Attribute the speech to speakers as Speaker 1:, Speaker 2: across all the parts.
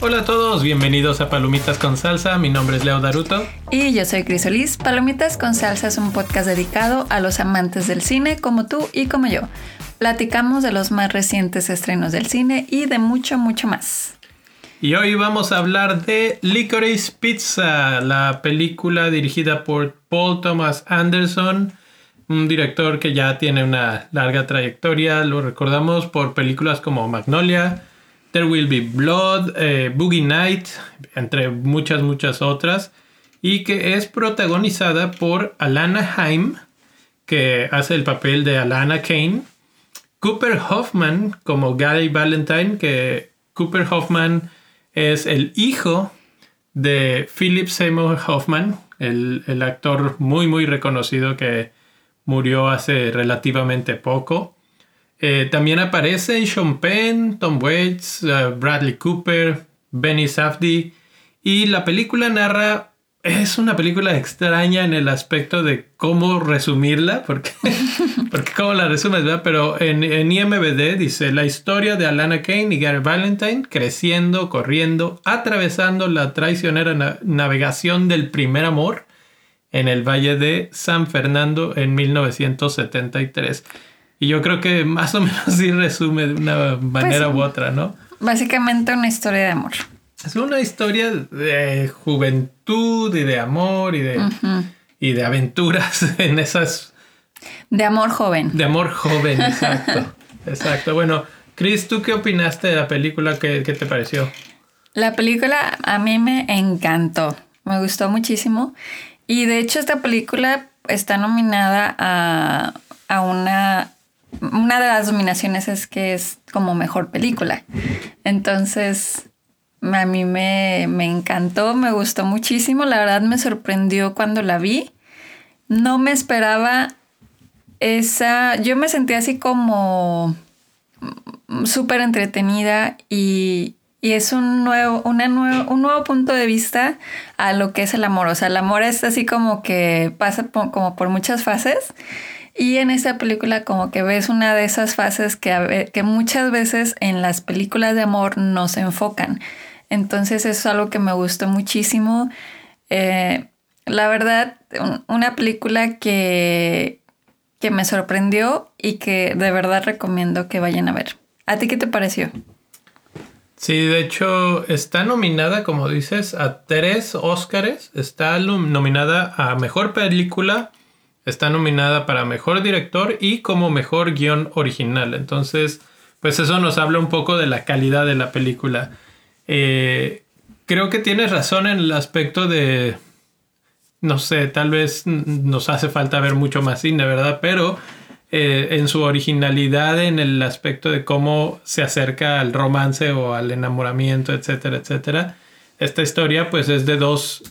Speaker 1: Hola a todos, bienvenidos a Palomitas con Salsa. Mi nombre es Leo Daruto.
Speaker 2: Y yo soy Crisolis. Palomitas con Salsa es un podcast dedicado a los amantes del cine como tú y como yo. Platicamos de los más recientes estrenos del cine y de mucho, mucho más.
Speaker 1: Y hoy vamos a hablar de Licorice Pizza, la película dirigida por Paul Thomas Anderson, un director que ya tiene una larga trayectoria. Lo recordamos por películas como Magnolia, There Will Be Blood, eh, Boogie Night, entre muchas, muchas otras, y que es protagonizada por Alana Haim, que hace el papel de Alana Kane, Cooper Hoffman como Gary Valentine, que Cooper Hoffman es el hijo de Philip Seymour Hoffman, el, el actor muy, muy reconocido que murió hace relativamente poco. Eh, también aparecen Sean Penn, Tom Waits, eh, Bradley Cooper, Benny Safdie. Y la película narra. Es una película extraña en el aspecto de cómo resumirla, porque, porque cómo la resumes, ¿verdad? Pero en, en IMBD dice la historia de Alana Kane y Gary Valentine creciendo, corriendo, atravesando la traicionera navegación del primer amor en el Valle de San Fernando en 1973. Y yo creo que más o menos sí resume de una manera
Speaker 2: Pues,
Speaker 1: u otra, ¿no?
Speaker 2: Básicamente una historia de amor.
Speaker 1: Es una historia de juventud y de amor y de, y de aventuras en esas...
Speaker 2: De amor joven.
Speaker 1: De amor joven, exacto. exacto. Bueno, Chris, ¿tú qué opinaste de la película? ¿Qué, qué te pareció?
Speaker 2: La película a mí me encantó. Me gustó muchísimo. Y de hecho esta película está nominada a, a una... Una de las nominaciones es que es como mejor película. Entonces, a mí me, me encantó, me gustó muchísimo. La verdad me sorprendió cuando la vi. No me esperaba esa... Yo me sentí así como súper entretenida y, y es un nuevo, una nuevo, un nuevo punto de vista a lo que es el amor. O sea, el amor es así como que pasa por, como por muchas fases. Y en esta película como que ves una de esas fases que, que muchas veces en las películas de amor no se enfocan. Entonces eso es algo que me gustó muchísimo. Eh, la verdad, un- una película que, que me sorprendió y que de verdad recomiendo que vayan a ver. ¿A ti qué te pareció?
Speaker 1: Sí, de hecho está nominada, como dices, a tres Óscares. Está nominada a Mejor Película, está nominada para Mejor Director y como Mejor Guión Original. Entonces, pues eso nos habla un poco de la calidad de la película. Eh, creo que tienes razón en el aspecto de, no sé, tal vez nos hace falta ver mucho más cine, ¿verdad? Pero eh, en su originalidad, en el aspecto de cómo se acerca al romance o al enamoramiento, etcétera, etcétera. Esta historia, pues, es de dos,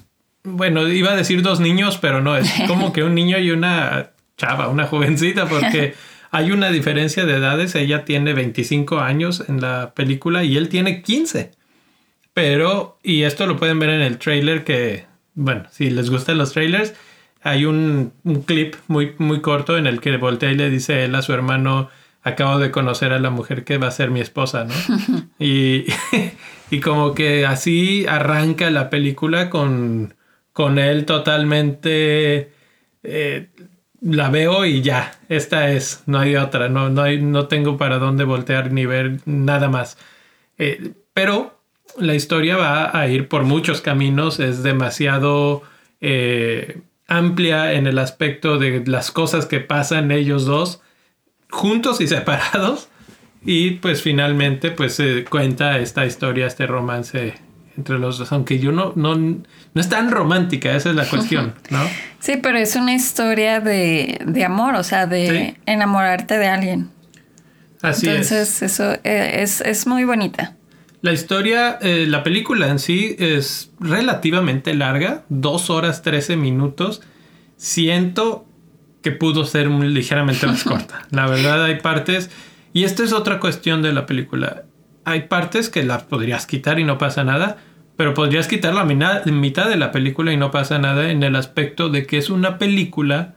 Speaker 1: bueno, iba a decir dos niños, pero no, es como que un niño y una chava, una jovencita, porque hay una diferencia de edades. Ella tiene 25 años en la película y él tiene 15. Pero, y esto lo pueden ver en el trailer que, bueno, si les gustan los trailers, hay un, un clip muy, muy corto en el que voltea y le dice él a su hermano, acabo de conocer a la mujer que va a ser mi esposa, ¿no? y, y como que así arranca la película con, con él totalmente... eh, la veo y ya, esta es, no hay otra, no, no, hay, no tengo para dónde voltear ni ver nada más. Eh, pero la historia va a ir por muchos caminos, es demasiado eh, amplia en el aspecto de las cosas que pasan ellos dos, juntos y separados. Y pues finalmente pues se cuenta esta historia, este romance entre los dos, aunque yo no, no, no es tan romántica, esa es la cuestión, ¿no?
Speaker 2: Sí, pero es una historia de, de amor, o sea, de
Speaker 1: Sí.
Speaker 2: enamorarte de alguien.
Speaker 1: Así es.
Speaker 2: Entonces, eso eh, es, es muy bonita.
Speaker 1: La historia, eh, la película en sí es relativamente larga, dos horas 13 minutos. Siento que pudo ser muy ligeramente más corta. La verdad hay partes, y esta es otra cuestión de la película. Hay partes que las podrías quitar y no pasa nada, pero podrías quitar la mitad de la película y no pasa nada en el aspecto de que es una película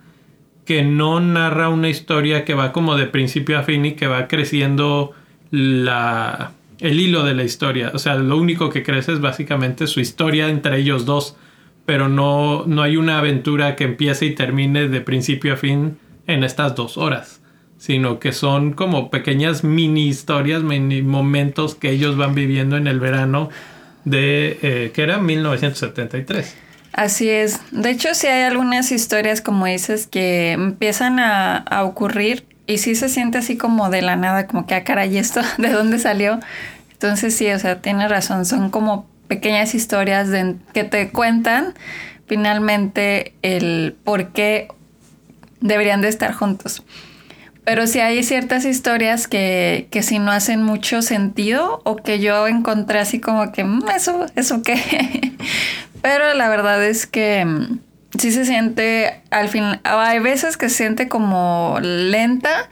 Speaker 1: que no narra una historia que va como de principio a fin y que va creciendo la, el hilo de la historia. O sea, lo único que crece es básicamente su historia entre ellos dos, pero no, no hay una aventura que empiece y termine de principio a fin en estas dos horas, sino que son como pequeñas mini historias, mini momentos que ellos van viviendo en el verano de, eh, que era 1973.
Speaker 2: Así es. De hecho, sí hay algunas historias, como dices, que empiezan a, a ocurrir y sí se siente así como de la nada, como que, ah, caray, ¿esto de dónde salió? Entonces sí, o sea, tiene razón, son como pequeñas historias que te cuentan finalmente el por qué deberían de estar juntos. Pero sí hay ciertas historias que, que si no hacen mucho sentido o que yo encontré así como que, mm, eso, eso qué. Pero la verdad es que mm, sí se siente al fin, hay veces que se siente como lenta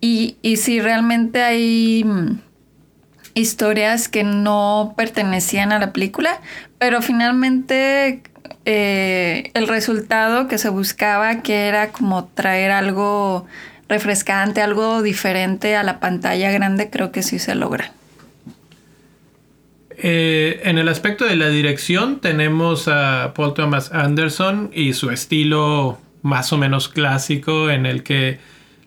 Speaker 2: y, y si realmente hay mm, historias que no pertenecían a la película, pero finalmente eh, el resultado que se buscaba, que era como traer algo refrescante, algo diferente a la pantalla grande, creo que sí se logra.
Speaker 1: Eh, en el aspecto de la dirección tenemos a Paul Thomas Anderson y su estilo más o menos clásico en el que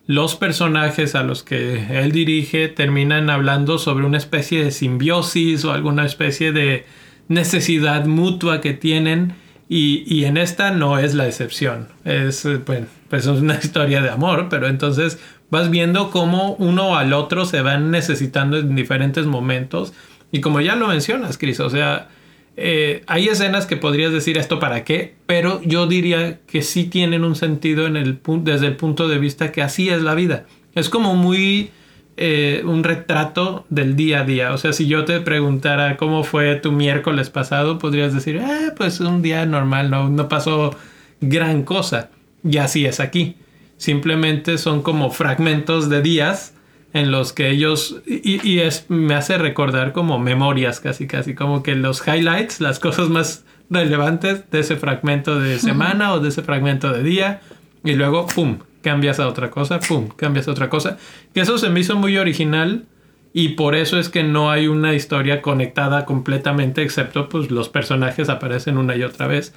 Speaker 1: los personajes a los que él dirige terminan hablando sobre una especie de simbiosis o alguna especie de necesidad mutua que tienen y, en esta no es la excepción. Es, pues, pues, es una historia de amor, pero entonces vas viendo cómo uno al otro se van necesitando en diferentes momentos y como ya lo mencionas, Chris, o sea, eh, hay escenas que podrías decir esto para qué, pero yo diría que sí tienen un sentido desde el punto de vista que así es la vida. Es como muy eh, un retrato del día a día. O sea, si yo te preguntara cómo fue tu miércoles pasado, podrías decir, ah, pues un día normal, no, no pasó gran cosa. Y así es aquí. Simplemente son como fragmentos de días en los que ellos y, es me hace recordar como memorias casi casi como que los highlights las cosas más relevantes de ese fragmento de semana o de ese fragmento de día y luego pum cambias a otra cosa pum cambias a otra cosa. Que eso se me hizo muy original y por eso es que no hay una historia conectada completamente excepto pues los personajes aparecen una y otra vez.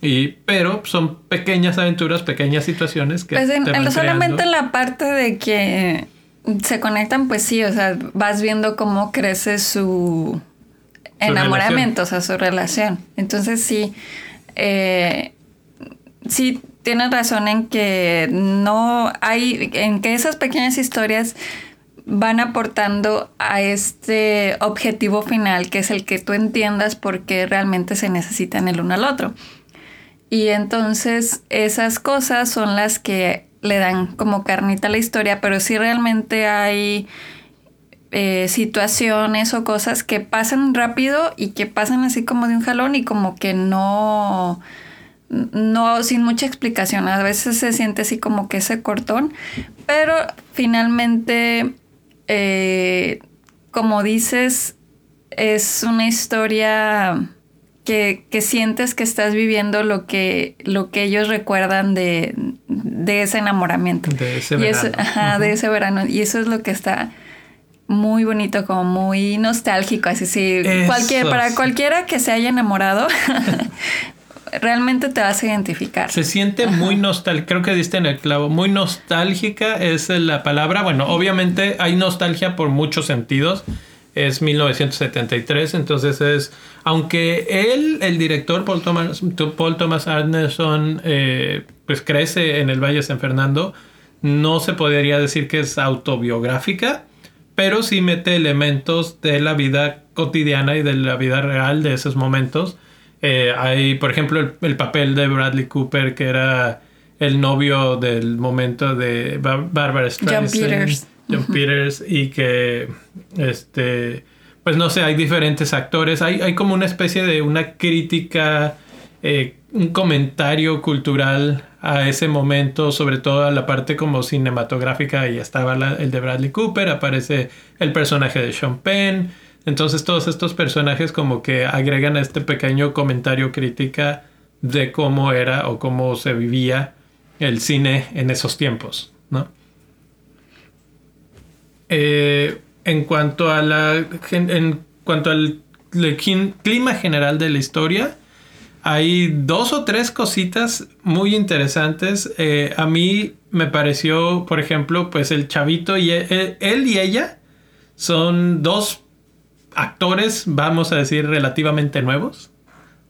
Speaker 1: Y, pero son pequeñas aventuras, pequeñas situaciones que...
Speaker 2: Pues solamente la parte de que se conectan, pues sí, o sea, vas viendo cómo crece su, enamoramiento, o sea, su relación. Entonces sí, eh, sí tienes razón en que no hay, en que esas pequeñas historias van aportando a este objetivo final, que es el que tú entiendas por qué realmente se necesitan el uno al otro. Y entonces esas cosas son las que le dan como carnita a la historia, pero sí realmente hay eh, situaciones o cosas que pasan rápido y que pasan así como de un jalón y como que no, no, sin mucha explicación. A veces se siente así como que ese cortón, pero finalmente, eh, como dices, es una historia que, sientes que estás viviendo lo que, lo que ellos recuerdan de, ese enamoramiento.
Speaker 1: De ese verano.
Speaker 2: ajá, de ese verano. Y eso es lo que está muy bonito, como muy nostálgico. Así, sí, cualquier, para cualquiera que se haya enamorado, realmente te vas a identificar.
Speaker 1: Se siente muy nostálgica, creo que diste en el clavo, muy nostálgica es la palabra. Bueno, obviamente hay nostalgia por muchos sentidos es 1973, entonces es, aunque él, el director Paul Thomas, Paul Thomas Anderson, eh, pues crece en el Valle de San Fernando, no se podría decir que es autobiográfica, pero sí mete elementos de la vida cotidiana y de la vida real de esos momentos. Eh, hay, por ejemplo, el, papel de Bradley Cooper, que era el novio del momento de Barbara Streisand. John Peters y que este pues no sé, hay diferentes actores, hay, hay como una especie de una crítica, eh, un comentario cultural a ese momento, sobre todo a la parte como cinematográfica, y estaba el de Bradley Cooper, aparece el personaje de Sean Penn, entonces todos estos personajes como que agregan este pequeño comentario crítica de cómo era o cómo se vivía el cine en esos tiempos, ¿no? Eh, en cuanto a la en cuanto al clima general de la historia, hay dos o tres cositas muy interesantes. Eh, a mí me pareció, por ejemplo, pues el chavito y e, e, él, y ella son dos actores, vamos a decir, relativamente nuevos.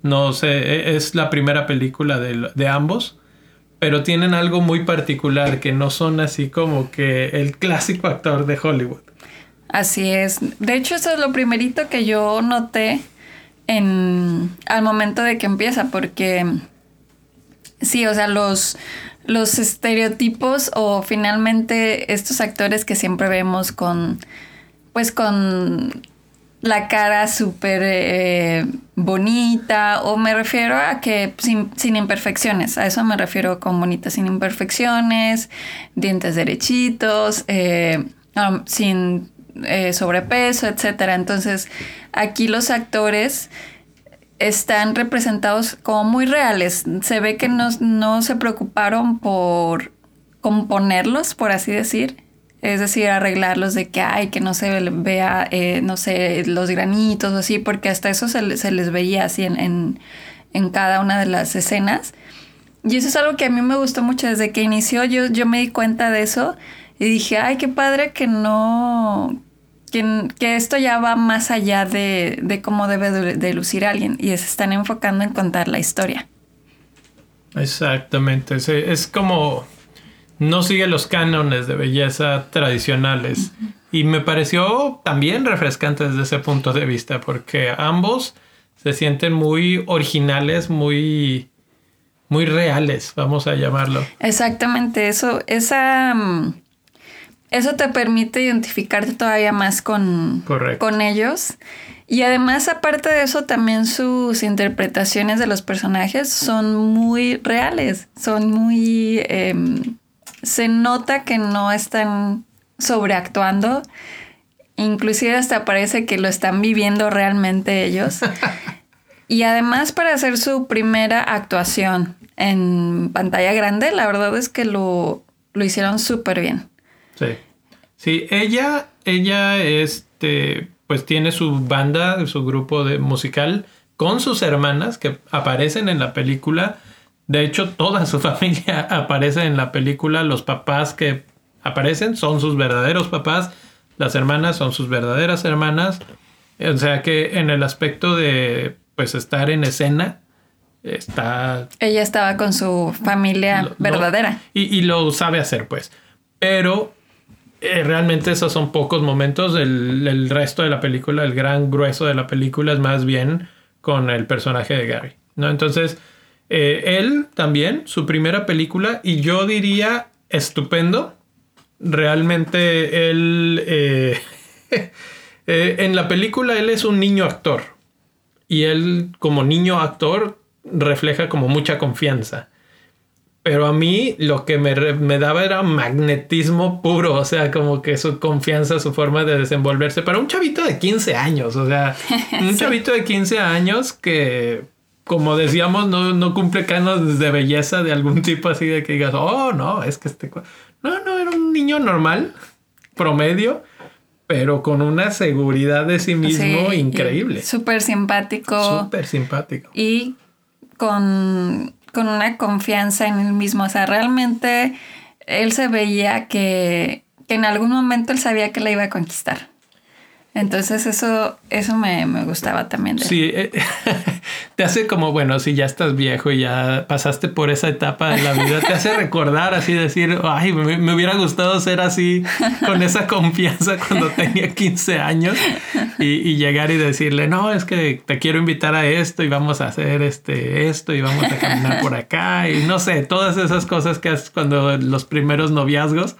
Speaker 1: No sé, e, es la primera película de, de ambos pero tienen algo muy particular que no son así como que el clásico actor de Hollywood.
Speaker 2: Así es. De hecho, eso es lo primerito que yo noté en, al momento de que empieza, porque sí, o sea, los, los estereotipos o finalmente estos actores que siempre vemos con, pues con la cara súper eh, bonita, o me refiero a que sin, sin, imperfecciones, a eso me refiero con bonita, sin imperfecciones, dientes derechitos, eh, sin eh, sobrepeso, etc. Entonces, aquí los actores están representados como muy reales. Se ve que no, no se preocuparon por componerlos, por así decir es decir, arreglarlos de que, hay que no se vea, eh, no sé, los granitos o así, porque hasta eso se, les veía así en, cada una de las escenas. Y eso es algo que a mí me gustó mucho desde que inició, yo, yo me di cuenta de eso y dije, ay, qué padre que no, que, que esto ya va más allá de, de cómo debe de, lucir alguien y se están enfocando en contar la historia.
Speaker 1: Exactamente, es como no sigue los cánones de belleza tradicionales. Y me pareció también refrescante desde ese punto de vista, porque ambos se sienten muy originales, muy, muy reales, vamos a llamarlo.
Speaker 2: Exactamente, eso, esa, mm, eso te permite identificarte todavía más con, con ellos. Y además, aparte de eso, también sus interpretaciones de los personajes son muy reales, son muy... Em, se nota que no están sobreactuando. Inclusive hasta parece que lo están viviendo realmente ellos. y además para hacer su primera actuación en pantalla grande, la verdad es que lo, lo hicieron súper bien.
Speaker 1: Sí. Sí, ella, ella, este, pues tiene su banda, su grupo de musical con sus hermanas que aparecen en la película de hecho, toda su familia aparece en la película. Los papás que aparecen son sus verdaderos papás. Las hermanas son sus verdaderas hermanas. O sea que en el aspecto de pues estar en escena, está...
Speaker 2: Ella estaba con su familia verdadera.
Speaker 1: y, lo sabe hacer, pues. Pero eh, realmente esos son pocos momentos. El, el, resto de la película, el gran grueso de la película es más bien con el personaje de Gary. ¿no? Entonces, eh, él también, su primera película, y yo diría estupendo. Realmente él... Eh, eh, en la película él es un niño actor. Y él como niño actor refleja como mucha confianza. Pero a mí lo que me, me, daba era magnetismo puro, o sea, como que su confianza, su forma de desenvolverse para un chavito de 15 años, o sea, un chavito de 15 años que como decíamos, no, no cumple canos de belleza de algún tipo así de que digas, oh, no, es que este... No, no, era un niño normal, promedio, pero con una seguridad de sí mismo increíble.
Speaker 2: Súper simpático.
Speaker 1: Súper simpático.
Speaker 2: Y con, con una confianza en él mismo. O sea, realmente él se veía que, que en algún momento él sabía que la iba a conquistar. Entonces eso, eso me, gustaba también.
Speaker 1: Sí, eh, te hace como, bueno, si ya estás viejo y ya pasaste por esa etapa de la vida, te hace recordar así, decir, ay, me, hubiera gustado ser así, con esa confianza cuando tenía 15 años y, llegar y decirle, no, es que te quiero invitar a esto y vamos a hacer este, esto y vamos a caminar por acá y no sé, todas esas cosas que haces cuando los primeros noviazgos,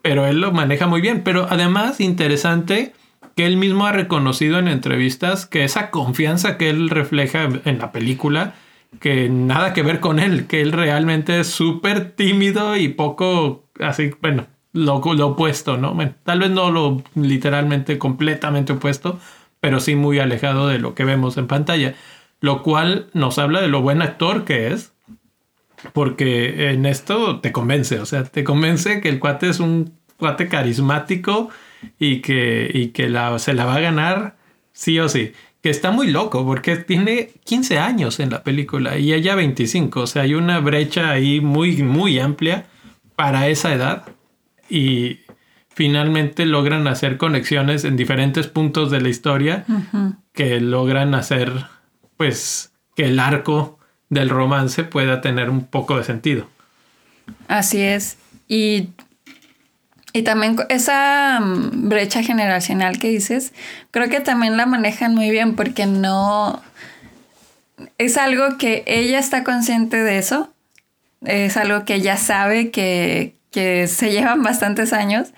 Speaker 1: pero él lo maneja muy bien, pero además interesante que él mismo ha reconocido en entrevistas que esa confianza que él refleja en la película, que nada que ver con él, que él realmente es súper tímido y poco así, bueno, lo, opuesto, ¿no? tal vez no lo literalmente completamente opuesto, pero sí muy alejado de lo que vemos en pantalla, lo cual nos habla de lo buen actor que es porque en esto te convence, o sea, te convence que el cuate es un cuate carismático y que, y que la, se la va a ganar sí o sí. Que está muy loco porque tiene 15 años en la película y ella 25. O sea, hay una brecha ahí muy, muy amplia para esa edad. Y finalmente logran hacer conexiones en diferentes puntos de la historia que logran hacer, pues, que el arco del romance pueda tener un poco de sentido.
Speaker 2: Así es. Y y también esa mm, brecha generacional que dices, creo que también la manejan muy bien porque no... Es algo que ella está consciente de eso, es algo que ella sabe que, que se llevan bastantes años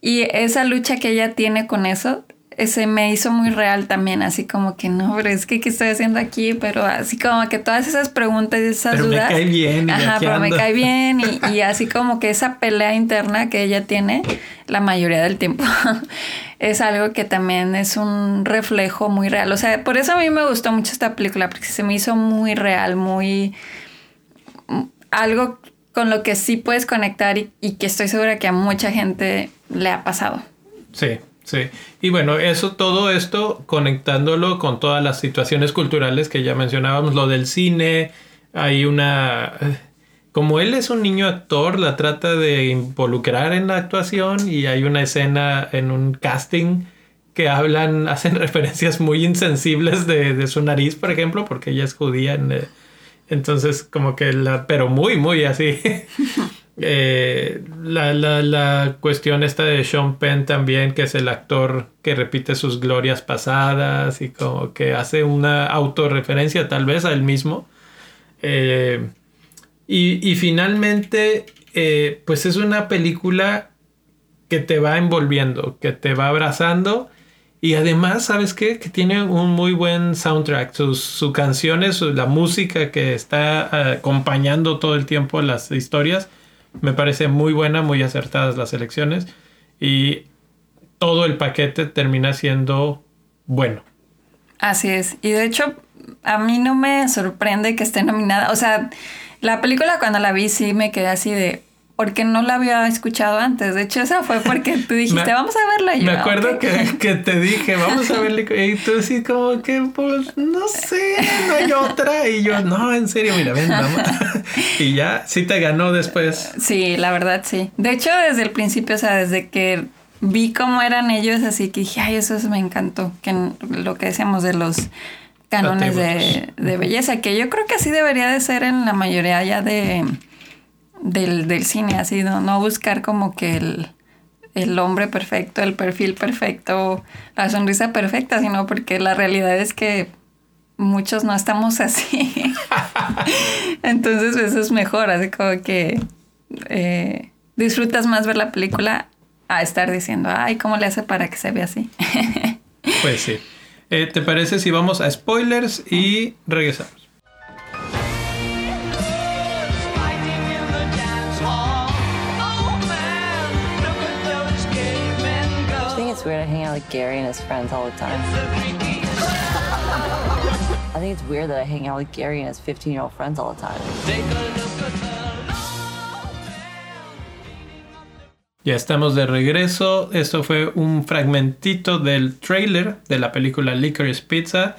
Speaker 2: y esa lucha que ella tiene con eso ese me hizo muy real también, así como que no, pero es que ¿qué estoy haciendo aquí? Pero así como que todas esas preguntas y esas
Speaker 1: pero
Speaker 2: dudas.
Speaker 1: Me cae bien.
Speaker 2: Ajá, pero me cae bien y, y, así como que esa pelea interna que ella tiene la mayoría del tiempo es algo que también es un reflejo muy real. O sea, por eso a mí me gustó mucho esta película, porque se me hizo muy real, muy... algo con lo que sí puedes conectar y, y que estoy segura que a mucha gente le ha pasado.
Speaker 1: Sí, Sí, y bueno, eso, todo esto conectándolo con todas las situaciones culturales que ya mencionábamos, lo del cine, hay una... Como él es un niño actor, la trata de involucrar en la actuación y hay una escena en un casting que hablan, hacen referencias muy insensibles de, de su nariz, por ejemplo, porque ella es judía. entonces, como que la, pero muy, muy así. Eh, la, la, la, cuestión esta de Sean Penn también, que es el actor que repite sus glorias pasadas y como que hace una autorreferencia tal vez a él mismo. Eh, y, y, finalmente, eh, pues es una película que te va envolviendo, que te va abrazando. Y además, ¿sabes qué? Que tiene un muy buen soundtrack. Sus, sus canciones, la música que está acompañando todo el tiempo las historias me parece muy buena, muy acertadas las elecciones y todo el paquete termina siendo bueno.
Speaker 2: Así es. Y de hecho, a mí no me sorprende que esté nominada. O sea, la película cuando la vi sí me quedé así de, porque no la había escuchado antes. De hecho, esa fue porque tú dijiste, vamos a verla.
Speaker 1: Y me acuerdo que, que, te dije, vamos a verla. Y tú así como que, pues, no sé, no hay otra. Y yo, no, en serio, mira, ven, vamos. y ya, sí te ganó después.
Speaker 2: Sí, la verdad, sí. De hecho, desde el principio, o sea, desde que vi cómo eran ellos, así que dije, ay, eso me encantó. Que lo que decíamos de los cánones de, de belleza, que yo creo que así debería de ser en la mayoría ya de del, del cine, así, ¿no? no buscar como que el, el hombre perfecto, el perfil perfecto, la sonrisa perfecta, sino porque la realidad es que muchos no estamos así. Entonces eso es mejor, así como que eh, disfrutas más ver la película a estar diciendo, ay, ¿cómo le hace para que se vea así?
Speaker 1: pues sí. Eh, ¿Te parece si vamos a spoilers y regresamos? With Gary and his friends all the time. I think it's weird that I hang out with Gary and his 15 year old friends all the time. Ya estamos de regreso. Esto fue un fragmentito del trailer de la película Licorice Pizza.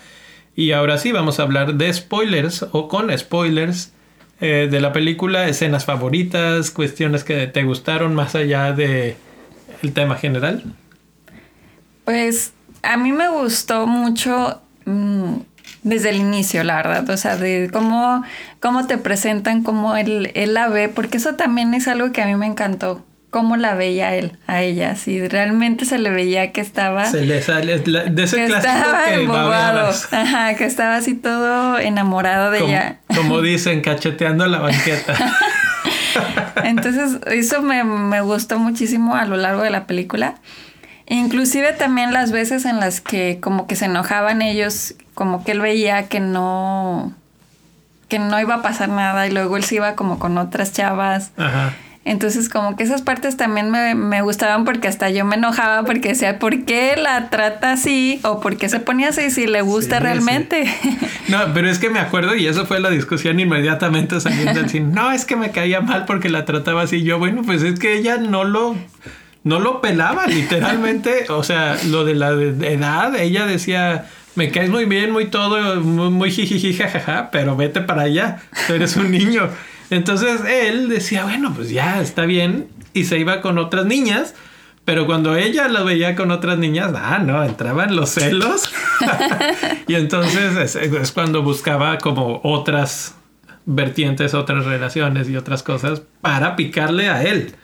Speaker 1: Y ahora sí, vamos a hablar de spoilers o con spoilers eh, de la película, escenas favoritas, cuestiones que te gustaron más allá de tema general.
Speaker 2: Pues a mí me gustó mucho mmm, desde el inicio, la verdad. O sea, de cómo, cómo te presentan, cómo él, él la ve, porque eso también es algo que a mí me encantó cómo la veía él a ella, si realmente se le veía que estaba
Speaker 1: se le sale de ese que estaba que
Speaker 2: embobado, ajá, que estaba así todo enamorado de
Speaker 1: como,
Speaker 2: ella.
Speaker 1: Como dicen, cacheteando la banqueta.
Speaker 2: Entonces, eso me, me gustó muchísimo a lo largo de la película. Inclusive también las veces en las que como que se enojaban ellos, como que él veía que no que no iba a pasar nada y luego él se iba como con otras chavas. Ajá. Entonces como que esas partes también me, gustaban porque hasta yo me enojaba porque decía, ¿por qué la trata así? ¿O por qué se ponía así si le gusta realmente?
Speaker 1: No, pero es que me acuerdo y eso fue la discusión inmediatamente saliendo del cine. No, es que me caía mal porque la trataba así. Yo, bueno, pues es que ella no lo no lo pelaba literalmente, o sea, lo de la edad, ella decía, me caes muy bien, muy todo, muy, muy jijiji, jajaja, pero vete para allá, tú eres un niño. Entonces él decía, bueno, pues ya está bien, y se iba con otras niñas, pero cuando ella lo veía con otras niñas, ah, no, entraban los celos. y entonces es, cuando buscaba como otras vertientes, otras relaciones y otras cosas para picarle a él,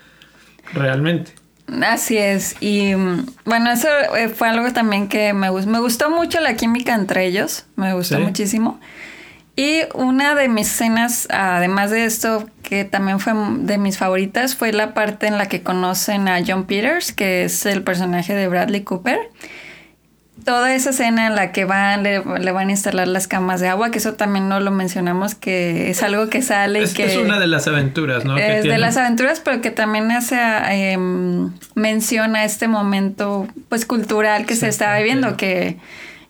Speaker 1: realmente.
Speaker 2: Así es. Y mm, bueno, eso eh, fue algo también que me, me gustó mucho la química entre ellos. Me gustó muchísimo. Y una de mis escenas, además de esto, que también fue de mis favoritas, fue la parte en la que conocen a John Peters, que es el personaje de Bradley Cooper toda esa escena en la que van, le, van a instalar las camas de agua, que eso también no lo mencionamos, que es algo que sale.
Speaker 1: Es,
Speaker 2: que
Speaker 1: es una de las aventuras, ¿no?
Speaker 2: Es de las aventuras, pero que también hace eh, menciona este momento pues cultural que se estaba viviendo, que,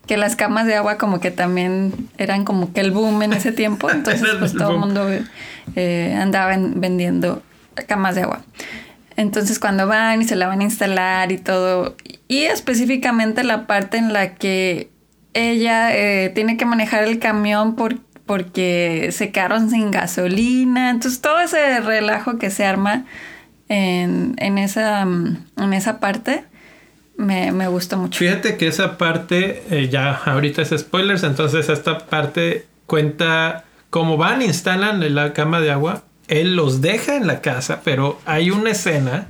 Speaker 2: que las camas de agua como que también eran como que el boom en ese tiempo, entonces pues todo el mundo eh, andaba vendiendo camas de agua. Entonces cuando van y se la van a instalar y todo, y específicamente la parte en la que ella eh, tiene que manejar el camión por, porque se quedaron sin gasolina, entonces todo ese relajo que se arma en, esa, en esa parte. Me, me gustó mucho.
Speaker 1: Fíjate que esa parte, eh, ya ahorita es spoilers, entonces esta parte cuenta cómo van, instalan la cama de agua, él los deja en la casa, pero hay una escena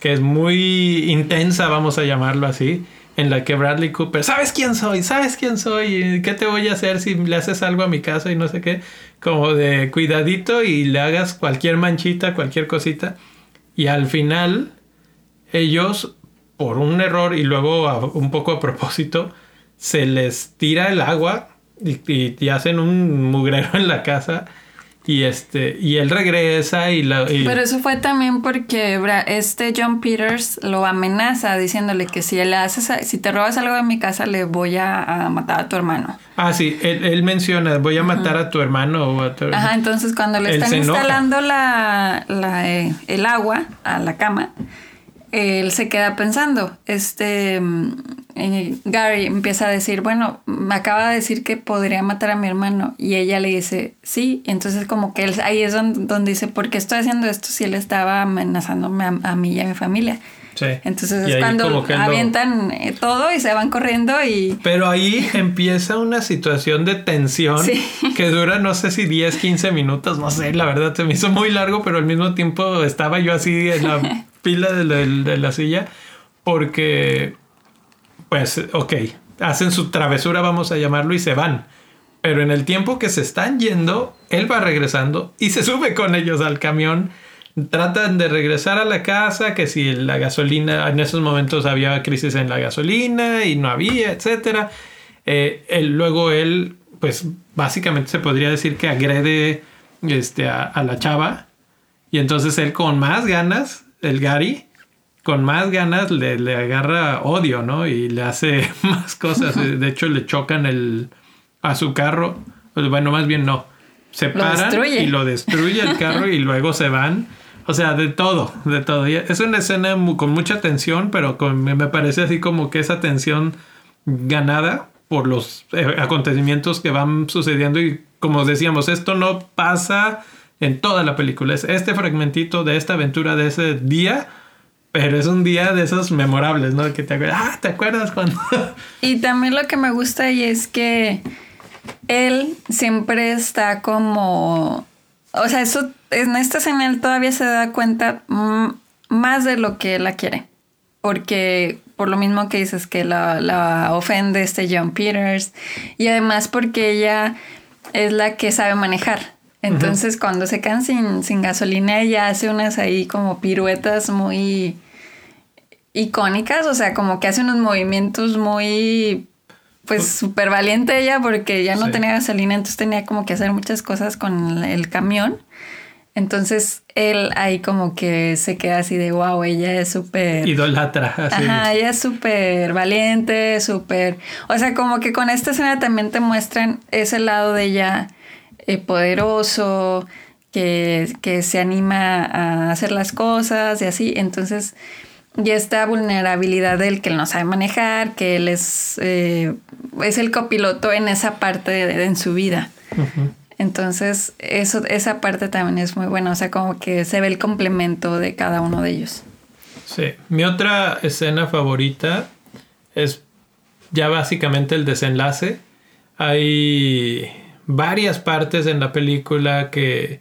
Speaker 1: que es muy intensa, vamos a llamarlo así, en la que Bradley Cooper, ¿sabes quién soy? ¿Sabes quién soy? ¿Qué te voy a hacer si le haces algo a mi casa y no sé qué? Como de cuidadito y le hagas cualquier manchita, cualquier cosita. Y al final, ellos, por un error y luego un poco a propósito, se les tira el agua y hacen un mugrero en la casa y este, y él regresa y la.
Speaker 2: Pero eso fue también porque este John Peters lo amenaza diciéndole que si él haces, si te robas algo de mi casa, le voy a, matar a tu hermano.
Speaker 1: Ah, sí, él, menciona, voy a matar a tu hermano o a tu
Speaker 2: Ajá, entonces cuando le están instalando la, la eh, el agua a la cama, él se queda pensando, este mm, Gary empieza a decir, bueno, me acaba de decir que podría matar a mi hermano y ella le dice, sí, entonces como que él, ahí es donde, dice, ¿por qué estoy haciendo esto si él estaba amenazándome a, mí y a mi familia? Sí. Entonces es cuando avientan eh, todo y se van corriendo y...
Speaker 1: Pero ahí empieza una situación de tensión que dura no sé si 10, 15 minutos, no sé, la verdad se me hizo muy largo, pero al mismo tiempo estaba yo así en la pila de la, silla porque, pues, ok, hacen su travesura, vamos a llamarlo, y se van. Pero en el tiempo que se están yendo, él va regresando y se sube con ellos al camión. Tratan de regresar a la casa, que si la gasolina, en esos momentos había crisis en la gasolina y no había, etc. Eh, luego él, pues básicamente se podría decir que agrede este, a, a la chava. Y entonces él con más ganas el Gary, con más ganas le, le, agarra odio, ¿no? Y le hace más cosas. De hecho, le chocan el, a su carro. Bueno, más bien no. Se paran y lo destruye el carro y luego se van. O sea, de todo, de todo. Es una escena con mucha tensión, pero me parece así como que esa tensión ganada por los eh, acontecimientos que van sucediendo y como decíamos, esto no pasa en toda la película. Es este fragmentito de esta aventura de ese día, pero es un día de esos memorables, ¿no? Que te acuerdas, ah, ¿te acuerdas cuando?
Speaker 2: y también lo que me gusta y es que él siempre está como, o sea, eso en esta escena él todavía se da cuenta más de lo que la quiere, porque por lo mismo que dices que la, la ofende este John Peters y además porque ella es la que sabe manejar. Entonces, cuando se quedan sin, gasolina, ella hace unas ahí como piruetas muy icónicas, o sea, como que hace unos movimientos muy, pues súper valiente ella porque ya no tenía gasolina, entonces tenía como que hacer muchas cosas con el camión. Entonces él ahí como que se queda así de wow, ella es súper...
Speaker 1: Idolatra. Así.
Speaker 2: Ajá, ella es súper valiente, súper... O sea, como que con esta escena también te muestran ese lado de ella eh, poderoso, que, que se anima a hacer las cosas y así. Entonces, y esta vulnerabilidad del que él no sabe manejar, que él es, eh, es el copiloto en esa parte de, en su vida. Entonces, eso, esa parte también es muy buena, o sea, como que se ve el complemento de cada uno de ellos.
Speaker 1: Sí, mi otra escena favorita es ya básicamente el desenlace. Hay varias partes en la película que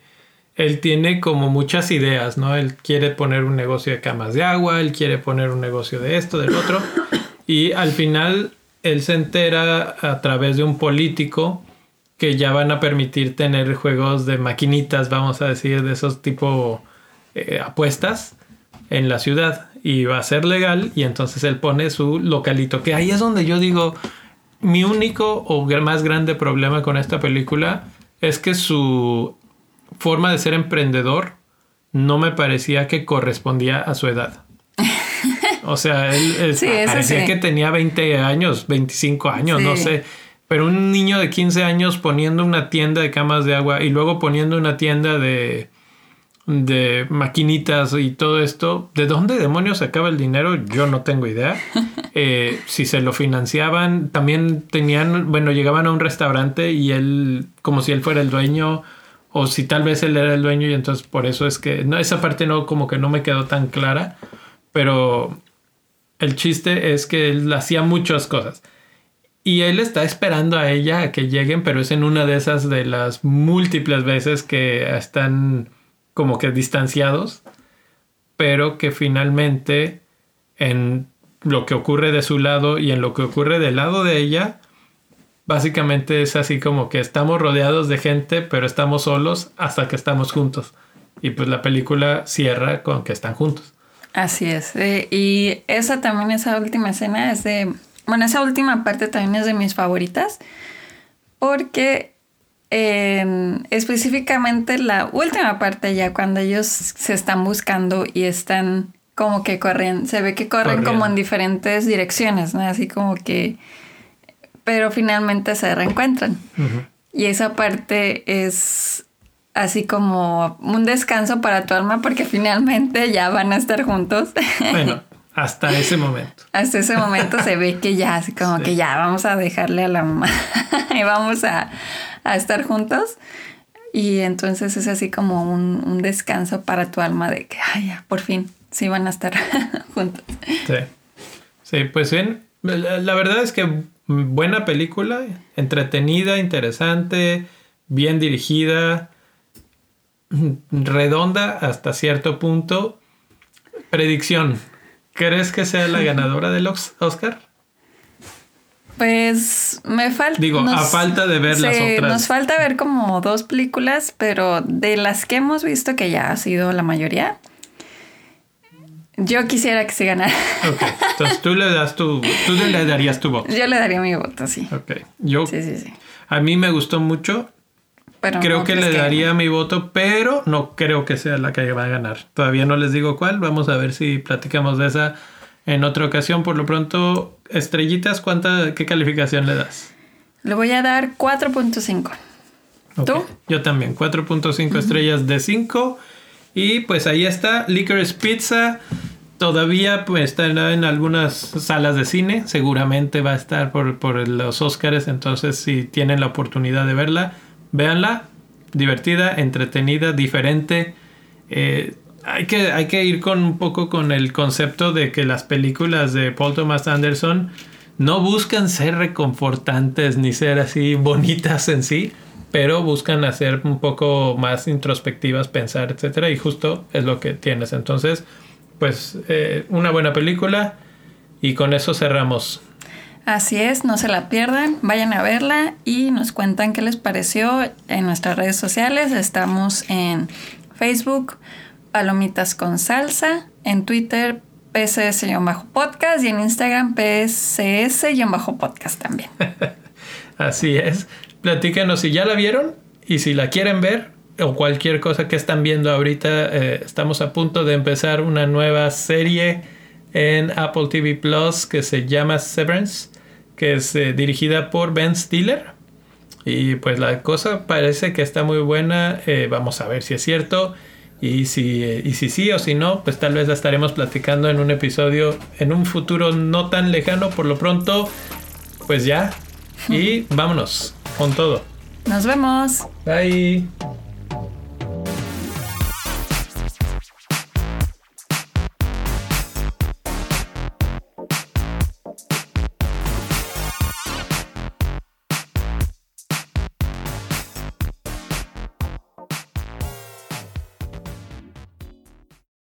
Speaker 1: él tiene como muchas ideas, ¿no? Él quiere poner un negocio de camas de agua, él quiere poner un negocio de esto, del otro. Y al final él se entera a través de un político que ya van a permitir tener juegos de maquinitas, vamos a decir, de esos tipo eh, apuestas en la ciudad. Y va a ser legal y entonces él pone su localito, que ahí es donde yo digo, mi único o más grande problema con esta película es que su forma de ser emprendedor no me parecía que correspondía a su edad. O sea, él parecía que tenía 20 años, 25 años, no sé. Pero un niño de 15 años poniendo una tienda de camas de agua y luego poniendo una tienda de, de maquinitas y todo esto, ¿de dónde demonios sacaba el dinero? Yo no tengo idea. Eh, si se lo financiaban, también tenían, bueno, llegaban a un restaurante y él, como si él fuera el dueño, o si tal vez él era el dueño y entonces por eso es que no, esa parte no como que no me quedó tan clara, pero el chiste es que él hacía muchas cosas. Y él está esperando a ella a que lleguen, pero es en una de esas de las múltiples veces que están como que distanciados, pero que finalmente en lo que ocurre de su lado y en lo que ocurre del lado de ella, básicamente es así como que estamos rodeados de gente, pero estamos solos hasta que estamos juntos. Y pues la película cierra con que están juntos.
Speaker 2: Así es. Eh, y esa también, esa última escena es de... Bueno, esa última parte también es de mis favoritas. Porque específicamente la última parte ya cuando ellos se están buscando y están como que corren, se ve que corren como en diferentes direcciones, ¿no? Así como que pero finalmente se reencuentran. Y esa parte es así como un descanso para tu alma porque finalmente ya van a estar juntos.
Speaker 1: Bueno, hasta ese momento.
Speaker 2: hasta ese momento se ve que ya, así como que ya vamos a dejarle a la mamá y vamos a, estar juntos. Y entonces es así como un, descanso para tu alma de que, ay, ya, por fin, sí van a estar juntos.
Speaker 1: Sí. Sí, pues bien, la verdad es que buena película, entretenida, interesante, bien dirigida, redonda hasta cierto punto. Predicción, ¿crees que sea la ganadora del Oscar?
Speaker 2: Pues me falta.
Speaker 1: Digo, a falta de ver las otras.
Speaker 2: Nos falta ver como dos películas, pero de las que hemos visto, que ya ha sido la mayoría, yo quisiera que se ganara.
Speaker 1: Ok, entonces tú le das tu, tú le darías tu voto.
Speaker 2: Yo le daría mi voto, sí.
Speaker 1: Ok, yo.
Speaker 2: Sí, sí, sí.
Speaker 1: A mí me gustó mucho. Pero creo que le daría mi voto, pero no creo que sea la que va a ganar. Todavía no les digo cuál. Vamos a ver si platicamos de esa en otra ocasión. Por lo pronto, estrellitas, ¿cuánta, qué calificación le das?
Speaker 2: Le voy a dar 4.5. ¿Tú?
Speaker 1: Yo también, 4.5 estrellas de 5. Y pues ahí está, Licorice Pizza. Todavía pues, está en algunas salas de cine. Seguramente va a estar por, los Oscars. Entonces, si tienen la oportunidad de verla, véanla. Divertida, entretenida, diferente. Eh, hay, que, hay que ir con un poco con el concepto de que las películas de Paul Thomas Anderson no buscan ser reconfortantes ni ser así bonitas en sí pero buscan hacer un poco más introspectivas, pensar, etcétera, y justo es lo que tienes. Entonces, pues eh, una buena película y con eso cerramos.
Speaker 2: Así es, no se la pierdan, vayan a verla y nos cuentan qué les pareció en nuestras redes sociales. Estamos en Facebook, Palomitas con Salsa, en Twitter, PCS-podcast y en Instagram, PCS-podcast también.
Speaker 1: Así es platíquenos si ya la vieron y si la quieren ver, o cualquier cosa que están viendo ahorita, eh, estamos a punto de empezar una nueva serie en Apple TV Plus que se llama Severance, que es eh, dirigida por Ben Stiller. Y pues la cosa parece que está muy buena. Eh, vamos a ver si es cierto. Y si, y si sí o si no, pues tal vez la estaremos platicando en un episodio en un futuro no tan lejano. Por lo pronto, pues ya. Y vámonos con todo.
Speaker 2: Nos vemos.
Speaker 1: Bye.